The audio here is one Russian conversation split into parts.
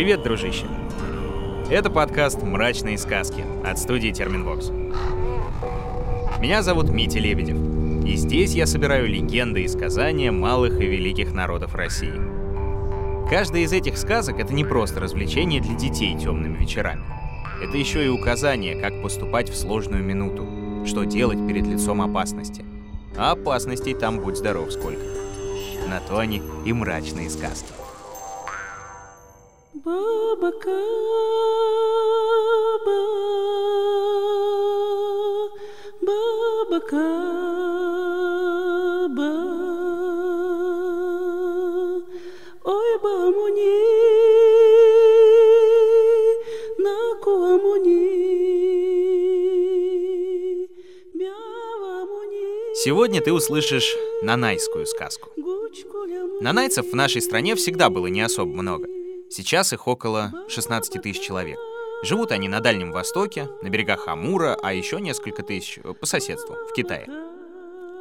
Привет, дружище! Это подкаст «Мрачные сказки» от студии Терминвокс. Меня зовут Митя Лебедев, и здесь я собираю легенды и сказания малых и великих народов России. Каждая из этих сказок — это не просто развлечение для детей темными вечерами. Это еще и указание, как поступать в сложную минуту, что делать перед лицом опасности. А опасностей там будь здоров сколько. На то они и мрачные сказки. Баба Каба, Баба Каба, Ой, Бамуни, Накуамуни, Сегодня ты услышишь нанайскую сказку. Нанайцев в нашей стране всегда было не особо много — Сейчас их около 16 тысяч человек. Живут они на Дальнем Востоке, на берегах Амура, а еще несколько тысяч э, по соседству, в Китае.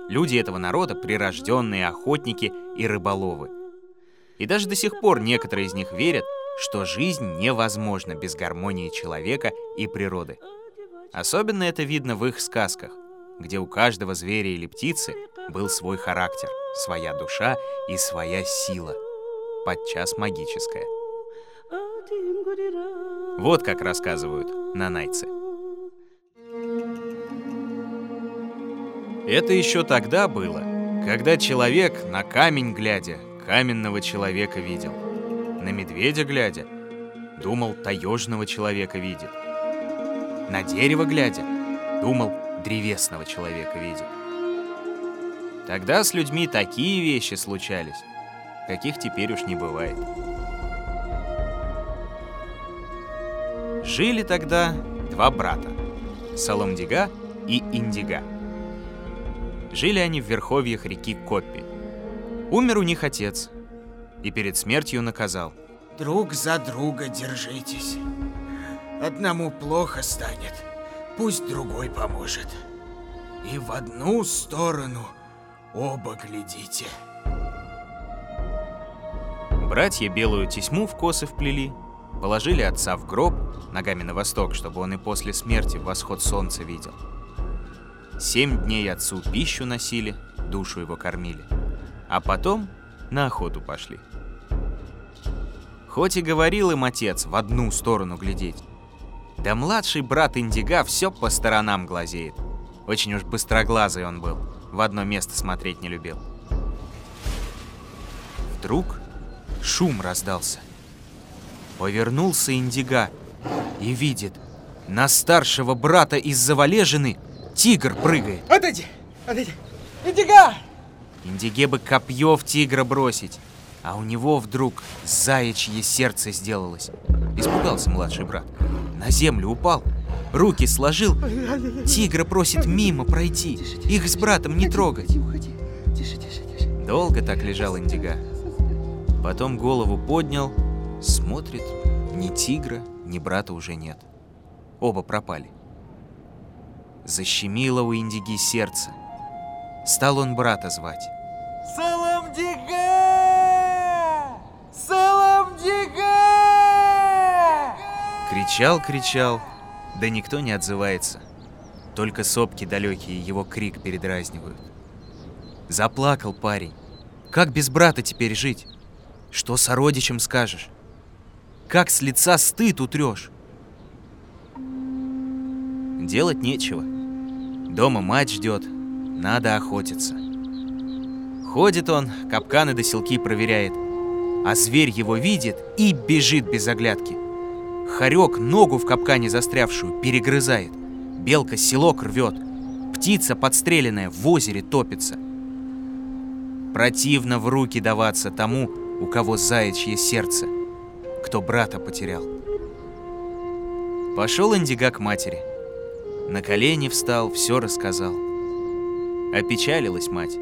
Люди этого народа — прирожденные охотники и рыболовы. И даже до сих пор некоторые из них верят, что жизнь невозможна без гармонии человека и природы. Особенно это видно в их сказках, где у каждого зверя или птицы был свой характер, своя душа и своя сила, подчас магическая — вот как рассказывают нанайцы. Это еще тогда было, когда человек на камень глядя, каменного человека видел. На медведя глядя, думал, таежного человека видит. На дерево глядя, думал, древесного человека видит. Тогда с людьми такие вещи случались, каких теперь уж не бывает. Жили тогда два брата — Саламдига и Индига. Жили они в верховьях реки Коппи. Умер у них отец и перед смертью наказал. Друг за друга держитесь. Одному плохо станет, пусть другой поможет. И в одну сторону оба глядите. Братья белую тесьму в косы вплели — Положили отца в гроб, ногами на восток, чтобы он и после смерти восход солнца видел. Семь дней отцу пищу носили, душу его кормили. А потом на охоту пошли. Хоть и говорил им отец в одну сторону глядеть, да младший брат Индига все по сторонам глазеет. Очень уж быстроглазый он был, в одно место смотреть не любил. Вдруг шум раздался. Повернулся Индига и видит, на старшего брата из завалежины тигр прыгает. Отойди! Отойди! Индига! Индиге бы копье в тигра бросить, а у него вдруг заячье сердце сделалось. Испугался младший брат. На землю упал, руки сложил. Тигра просит мимо пройти, их с братом не трогать. Долго так лежал Индига. Потом голову поднял Смотрит, ни тигра, ни брата уже нет. Оба пропали. Защемило у Индиги сердце. Стал он брата звать. Саламдига! Саламдига! Кричал, кричал, да никто не отзывается. Только сопки далекие его крик передразнивают. Заплакал парень. Как без брата теперь жить? Что сородичем скажешь? Как с лица стыд утрешь? Делать нечего. Дома мать ждет, надо охотиться. Ходит он, капканы до селки проверяет, а зверь его видит и бежит без оглядки. Хорек ногу в капкане застрявшую перегрызает, белка селок рвет, птица подстреленная в озере топится. Противно в руки даваться тому, у кого заячье сердце — кто брата потерял. Пошел Индига к матери. На колени встал, все рассказал. Опечалилась мать.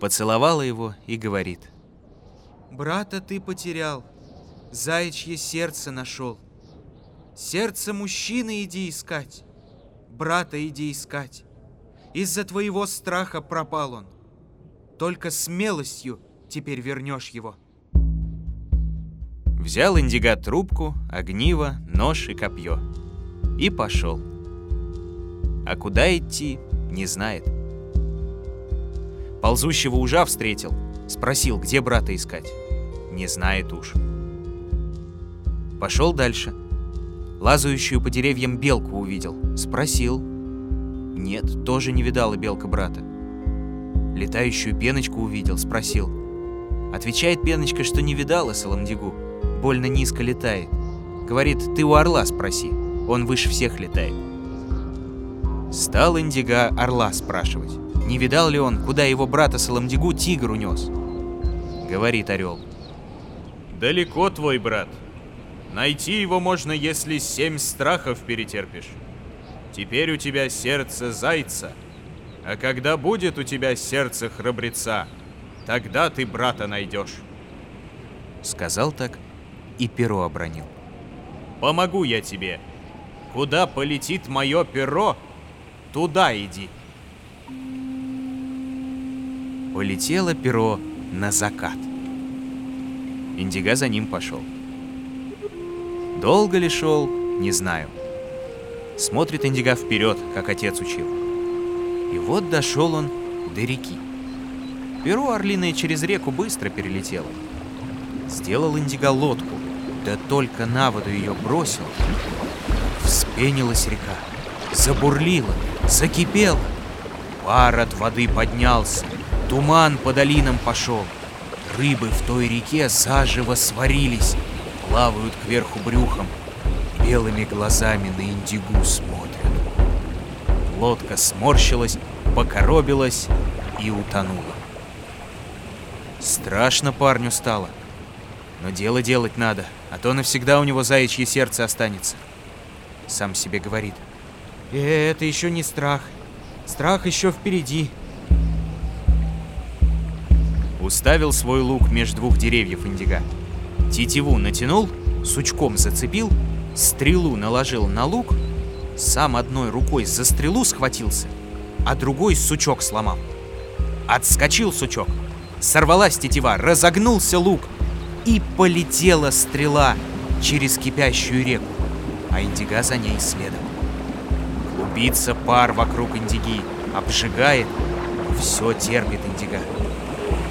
Поцеловала его и говорит. «Брата ты потерял, заячье сердце нашел. Сердце мужчины иди искать, брата иди искать. Из-за твоего страха пропал он. Только смелостью теперь вернешь его». Взял Индига трубку, огниво, нож и копье. И пошел. А куда идти, не знает. Ползущего ужа встретил. Спросил, где брата искать. Не знает уж. Пошел дальше. Лазающую по деревьям белку увидел. Спросил. Нет, тоже не видала белка брата. Летающую пеночку увидел, спросил. Отвечает пеночка, что не видала Саламдигу. Больно низко летает. Говорит, ты у орла спроси. Он выше всех летает. Стал Индига орла спрашивать. Не видал ли он, куда его брата Саламдигу тигр унес? Говорит орел. Далеко твой брат. Найти его можно, если семь страхов перетерпишь. Теперь у тебя сердце зайца, а когда будет у тебя сердце храбреца, тогда ты брата найдешь. Сказал так и перо обронил. Помогу я тебе. Куда полетит мое перо, туда иди. Полетело перо на закат. Индига за ним пошел. Долго ли шел, не знаю. Смотрит Индига вперед, как отец учил. И вот дошел он до реки. Перо орлиное через реку быстро перелетело. Сделал Индига лодку, да только на воду ее бросил. Вспенилась река, забурлила, закипела. Пар от воды поднялся, туман по долинам пошел. Рыбы в той реке заживо сварились, плавают кверху брюхом, белыми глазами на индигу смотрят. Лодка сморщилась, покоробилась и утонула. Страшно парню стало. Но дело делать надо, а то навсегда у него заячье сердце останется. Сам себе говорит. «Э, это еще не страх. Страх еще впереди. Уставил свой лук между двух деревьев индига. Тетиву натянул, сучком зацепил, стрелу наложил на лук, сам одной рукой за стрелу схватился, а другой сучок сломал. Отскочил сучок, сорвалась тетива, разогнулся лук, и полетела стрела через кипящую реку, а индига за ней следом. Клубится пар вокруг индиги, обжигает, все терпит индига.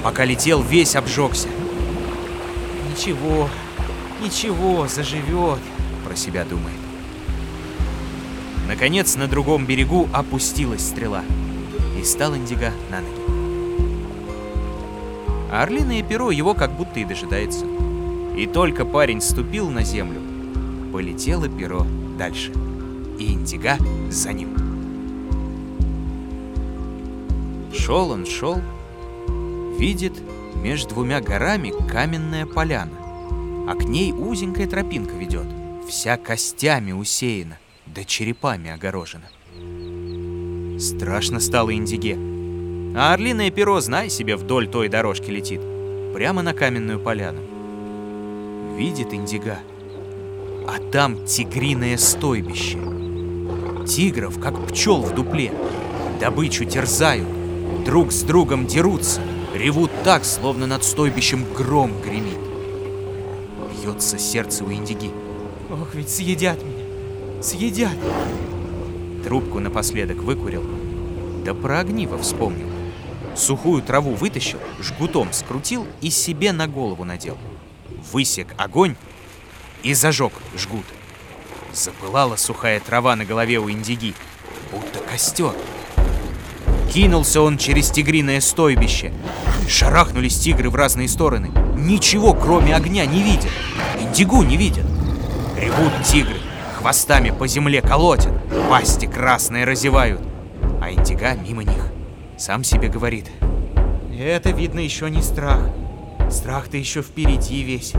Пока летел, весь обжегся. Ничего, ничего, заживет, про себя думает. Наконец, на другом берегу опустилась стрела, и стал Индиго на ноги. А орлиное перо его как будто и дожидается. И только парень ступил на землю, полетело перо дальше, и Индиго за ним. Шел он, шел, видит между двумя горами каменная поляна, а к ней узенькая тропинка ведет, вся костями усеяна, да черепами огорожена. Страшно стало Индиге. А орлиное перо, знай себе, вдоль той дорожки летит, прямо на каменную поляну. Видит Индига, а там тигриное стойбище. Тигров, как пчел в дупле, добычу терзают, друг с другом дерутся, ревут так, словно над стойбищем гром гремит. Бьется сердце у Индиги. Ох, ведь съедят меня, съедят. Трубку напоследок выкурил, да про огниво вспомнил. Сухую траву вытащил, жгутом скрутил и себе на голову надел. Высек огонь и зажег жгут. Запылала сухая трава на голове у индиги, будто костер. Кинулся он через тигриное стойбище. Шарахнулись тигры в разные стороны. Ничего, кроме огня, не видят. Индигу не видят. Ревут тигры, хвостами по земле колотят, пасти красные разевают. А индига мимо них. Сам себе говорит. Это, видно, еще не страх. Страх-то еще впереди весь.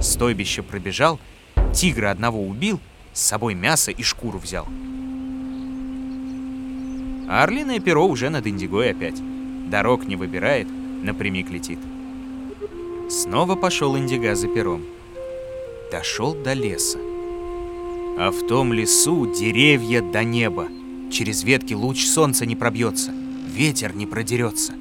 Стойбище пробежал, тигра одного убил, с собой мясо и шкуру взял. А орлиное перо уже над Индигой опять. Дорог не выбирает, напрямик летит. Снова пошел Индига за пером. Дошел до леса. А в том лесу деревья до неба. Через ветки луч солнца не пробьется, ветер не продерется.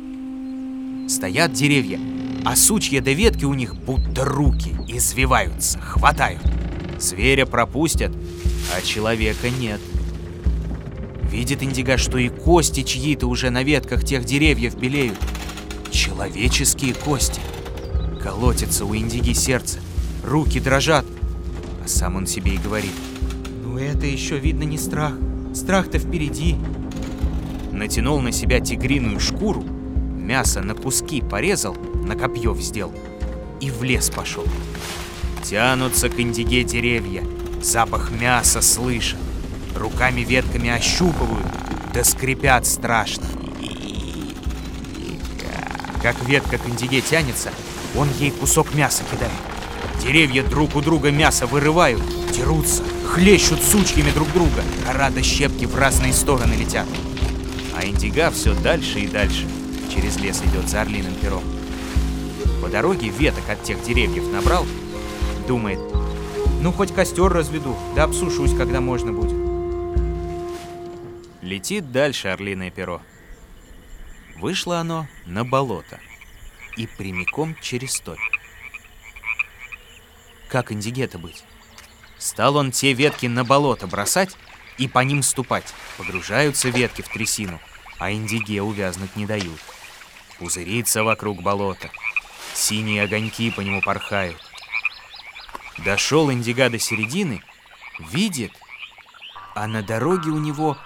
Стоят деревья, а сучья до ветки у них будто руки извиваются, хватают. Зверя пропустят, а человека нет. Видит Индига, что и кости чьи-то уже на ветках тех деревьев белеют. Человеческие кости. Колотится у Индиги сердце, руки дрожат. А сам он себе и говорит. Ну это еще видно не страх. Страх-то впереди. Натянул на себя тигриную шкуру, мясо на куски порезал, на копье вздел и в лес пошел. Тянутся к индиге деревья, запах мяса слышат, руками ветками ощупывают, да скрипят страшно. Как ветка к индиге тянется, он ей кусок мяса кидает. Деревья друг у друга мясо вырывают, дерутся, хлещут сучьями друг друга, а рада щепки в разные стороны летят. А индига все дальше и дальше через лес идет за орлиным пером. По дороге веток от тех деревьев набрал, думает, ну хоть костер разведу, да обсушусь, когда можно будет. Летит дальше орлиное перо. Вышло оно на болото и прямиком через топь. Как индигета быть? Стал он те ветки на болото бросать и по ним ступать. Погружаются ветки в трясину, а индиге увязнуть не дают. Пузырится вокруг болота. Синие огоньки по нему порхают. Дошел индига до середины, видит, а на дороге у него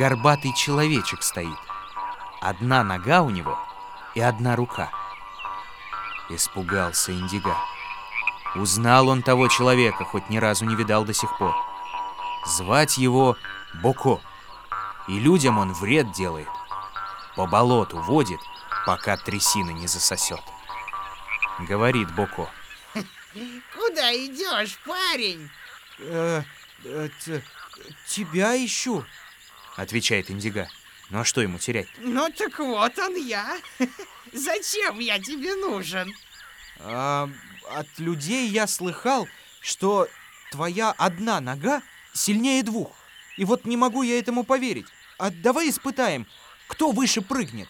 горбатый человечек стоит. Одна нога у него и одна рука. Испугался Индига. Узнал он того человека, хоть ни разу не видал до сих пор. Звать его Боко. И людям он вред делает. По болоту водит, пока трясина не засосет. Говорит Боко. Куда идешь, парень? Э, э, тебя ищу. Отвечает Индига. Ну а что ему терять? Ну так вот он я. Зачем я тебе нужен? А, от людей я слыхал, что твоя одна нога сильнее двух. И вот не могу я этому поверить. А давай испытаем, кто выше прыгнет.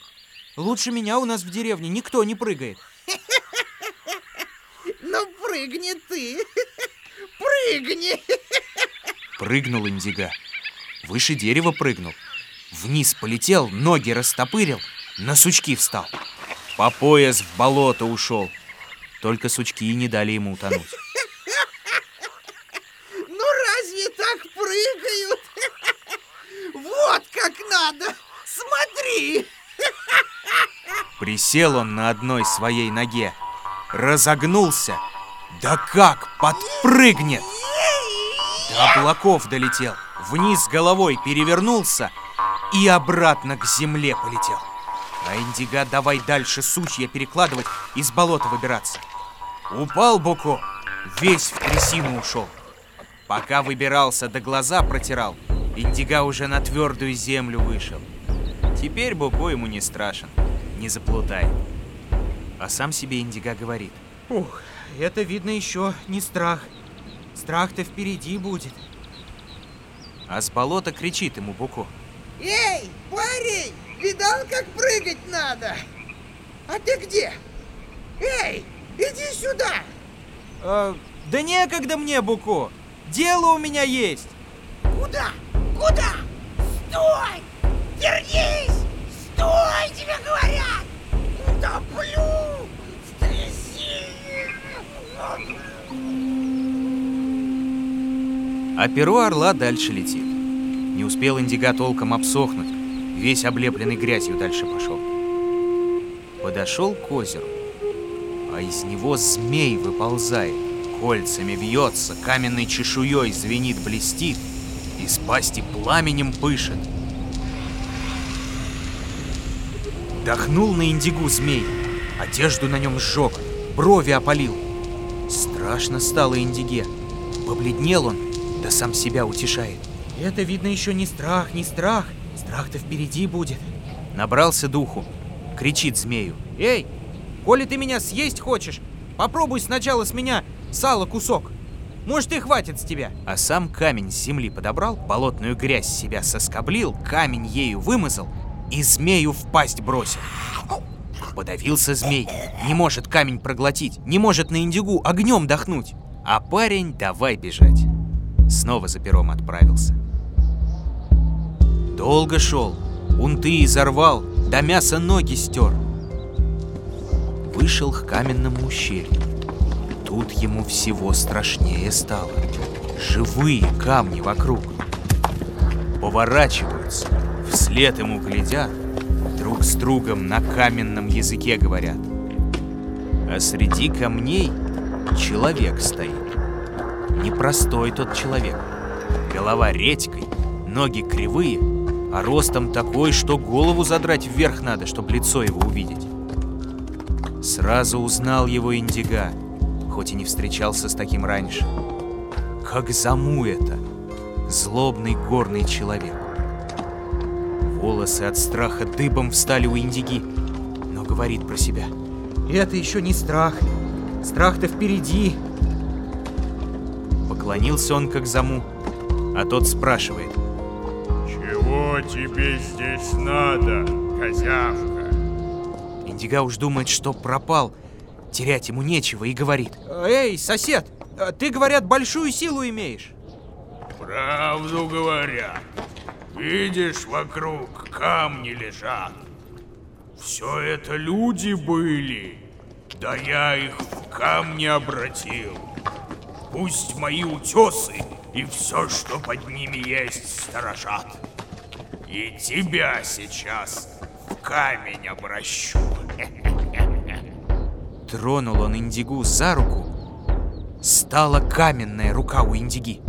Лучше меня у нас в деревне никто не прыгает. Ну прыгни ты. Прыгни. Прыгнул Индига. Выше дерева прыгнул. Вниз полетел, ноги растопырил, на сучки встал. По пояс в болото ушел. Только сучки не дали ему утонуть. Ну разве так прыгают? Вот как надо. Смотри. Присел он на одной своей ноге, разогнулся. Да как подпрыгнет! До облаков долетел, вниз головой перевернулся и обратно к земле полетел. А Индига давай дальше сучья перекладывать из болота выбираться. Упал Буко, весь в трясину ушел. Пока выбирался, да глаза протирал, Индига уже на твердую землю вышел. Теперь Буко ему не страшен, не заплутает. А сам себе Индига говорит. Ух, это видно еще не страх. Страх-то впереди будет. А с болота кричит ему Буко. Эй, парень, видал, как прыгать надо? А ты где? Эй, иди сюда. А, да некогда мне, Буко. Дело у меня есть. Куда? Куда? Стой! Вернись! Стой, тебе говорят! Утоплю! В трясине! А перо орла дальше летит. Не успел Индига толком обсохнуть, весь облепленный грязью дальше пошел. Подошел к озеру, из него змей выползает, кольцами бьется, каменной чешуей звенит, блестит, из пасти пламенем пышет. Дохнул на Индигу змей, одежду на нем сжег, брови опалил. Страшно стало Индиге. Побледнел он, да сам себя утешает. Это видно еще не страх, не страх. Страх-то впереди будет. Набрался духу, кричит змею. Эй, коли ты меня съесть хочешь, попробуй сначала с меня сало кусок. Может и хватит с тебя. А сам камень с земли подобрал, болотную грязь себя соскоблил, камень ею вымазал и змею в пасть бросил. Подавился змей, не может камень проглотить, не может на индигу огнем дохнуть. А парень давай бежать. Снова за пером отправился. Долго шел, унты изорвал, до мяса ноги стер. Вышел к каменному ущелью. Тут ему всего страшнее стало. Живые камни вокруг. Поворачиваются, вслед ему глядят, друг с другом на каменном языке говорят. А среди камней человек стоит. Непростой тот человек. Голова редькой, ноги кривые, а ростом такой, что голову задрать вверх надо, чтобы лицо его увидеть. Сразу узнал его Индига, хоть и не встречался с таким раньше. Как заму это, злобный горный человек. Волосы от страха дыбом встали у Индиги, но говорит про себя. Это еще не страх. Страх-то впереди. Поклонился он как заму, а тот спрашивает. Чего тебе здесь надо, козявка? Индига уж думает, что пропал, терять ему нечего, и говорит. Эй, сосед, ты, говорят, большую силу имеешь. Правду говорят. Видишь, вокруг камни лежат. Все это люди были. Да я их в камни обратил. Пусть мои утесы и все, что под ними есть, сторожат. И тебя сейчас в камень обращу. Тронул он Индигу за руку. Стала каменная рука у Индиги.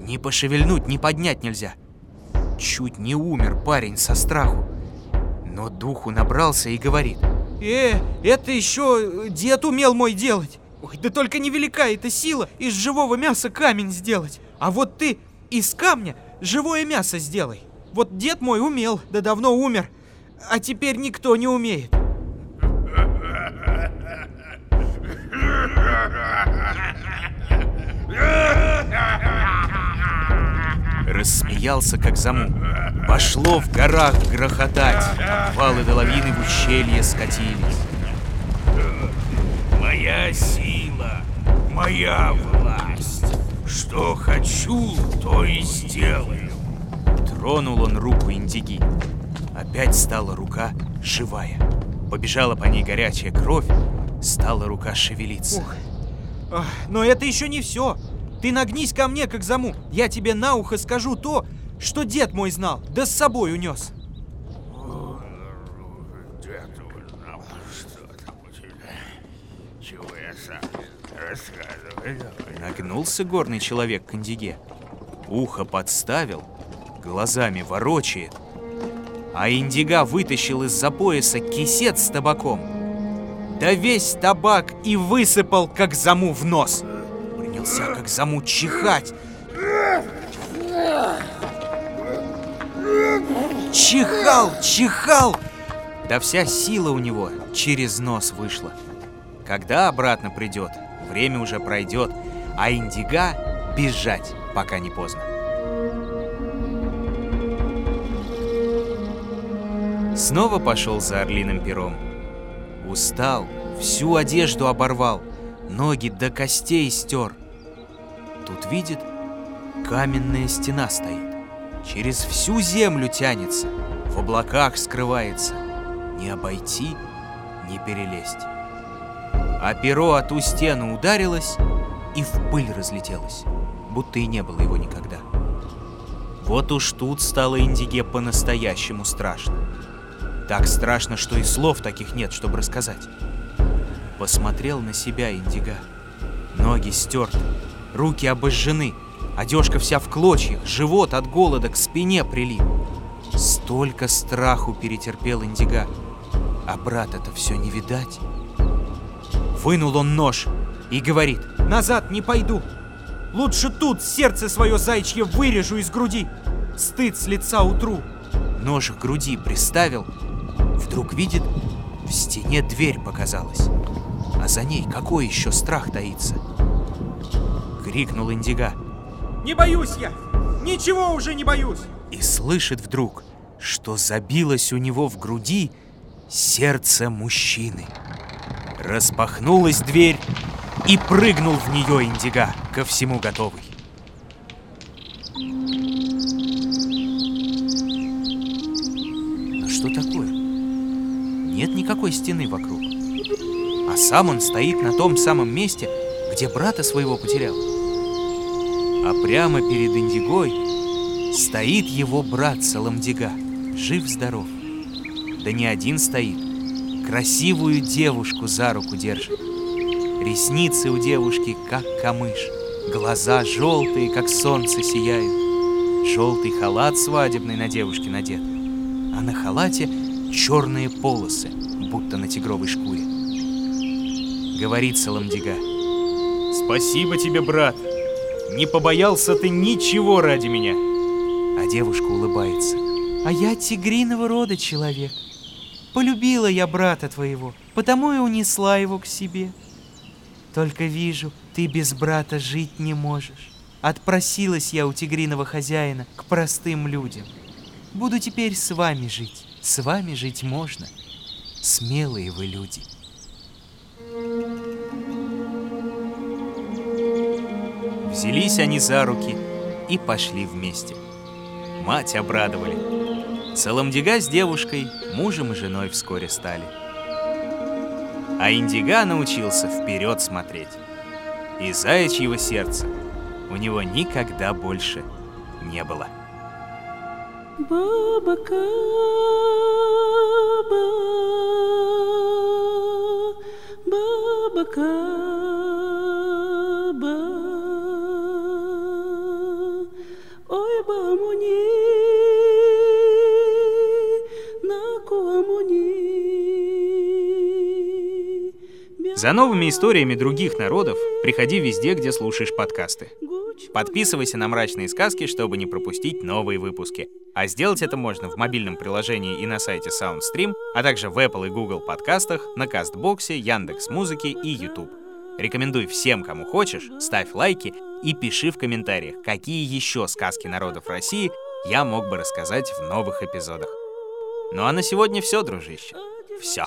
Ни пошевельнуть, ни поднять нельзя. Чуть не умер парень со страху. Но духу набрался и говорит. Э, это еще дед умел мой делать. Ой, да только невелика эта сила из живого мяса камень сделать. А вот ты из камня живое мясо сделай. Вот дед мой умел, да давно умер. А теперь никто не умеет. Рассмеялся, как заму. Пошло в горах грохотать. Валы до лавины в ущелье скатились. Моя сила, моя власть. Что хочу, то и сделаю. Тронул он руку Индиги. Опять стала рука живая. Побежала по ней горячая кровь, стала рука шевелиться. Ух. Но это еще не все. Ты нагнись ко мне, как заму. Я тебе на ухо скажу то, что дед мой знал, да с собой унес. Дед узнал, что там у тебя. Чего я сам рассказываю. Нагнулся горный человек к Индиге. Ухо подставил, глазами ворочает. А Индига вытащил из-за пояса кисет с табаком. Да весь табак и высыпал, как заму в нос. Принялся, как заму, чихать. Чихал, чихал! Да вся сила у него через нос вышла. Когда обратно придет, время уже пройдет, а Индига бежать, пока не поздно. Снова пошел за орлиным пером. Устал, всю одежду оборвал, ноги до костей стер. Тут видит, каменная стена стоит. Через всю землю тянется, в облаках скрывается. Не обойти, не перелезть. А перо о ту стену ударилось и в пыль разлетелось, будто и не было его никогда. Вот уж тут стало Индиге по-настоящему страшно. Так страшно, что и слов таких нет, чтобы рассказать. Посмотрел на себя Индига. Ноги стерты, руки обожжены, одежка вся в клочьях, живот от голода к спине прилип. Столько страху перетерпел Индига, а брата-то все не видать. Вынул он нож и говорит, Назад не пойду. Лучше тут сердце свое зайчье вырежу из груди. Стыд с лица утру. нож к груди приставил, вдруг видит, в стене дверь показалась, а за ней какой еще страх таится. Крикнул Индига Не боюсь я. Ничего уже не боюсь. и слышит вдруг, что забилось у него в груди сердце мужчины. Распахнулась дверь, и прыгнул в нее индига, ко всему готовый. Но что такое? Нет никакой стены вокруг. А сам он стоит на том самом месте, где брата своего потерял. А прямо перед Индигой стоит его брат Саламдига, жив-здоров. Да не один стоит, красивую девушку за руку держит. Ресницы у девушки, как камыш, глаза желтые, как солнце сияют. Желтый халат свадебный на девушке надет, а на халате черные полосы, будто на тигровой шкуре. Говорит Саламдига. Спасибо тебе, брат. Не побоялся ты ничего ради меня. А девушка улыбается. А я тигриного рода человек. Полюбила я брата твоего, потому и унесла его к себе. Только вижу, ты без брата жить не можешь. Отпросилась я у тигриного хозяина к простым людям. Буду теперь с вами жить. С вами жить можно. Смелые вы люди. Взялись они за руки и пошли вместе. Мать обрадовали. Саламдига с девушкой мужем и женой вскоре стали. А Индига научился вперед смотреть. И заячьего сердца у него никогда больше не было. Баба Каба, Баба Ой, Бамуни, Накуамуни. За новыми историями других народов приходи везде, где слушаешь подкасты. Подписывайся на «Мрачные сказки», чтобы не пропустить новые выпуски. А сделать это можно в мобильном приложении и на сайте SoundStream, а также в Apple и Google подкастах, на Кастбоксе, Яндекс Музыке и YouTube. Рекомендуй всем, кому хочешь, ставь лайки и пиши в комментариях, какие еще сказки народов России я мог бы рассказать в новых эпизодах. Ну а на сегодня все, дружище. Все.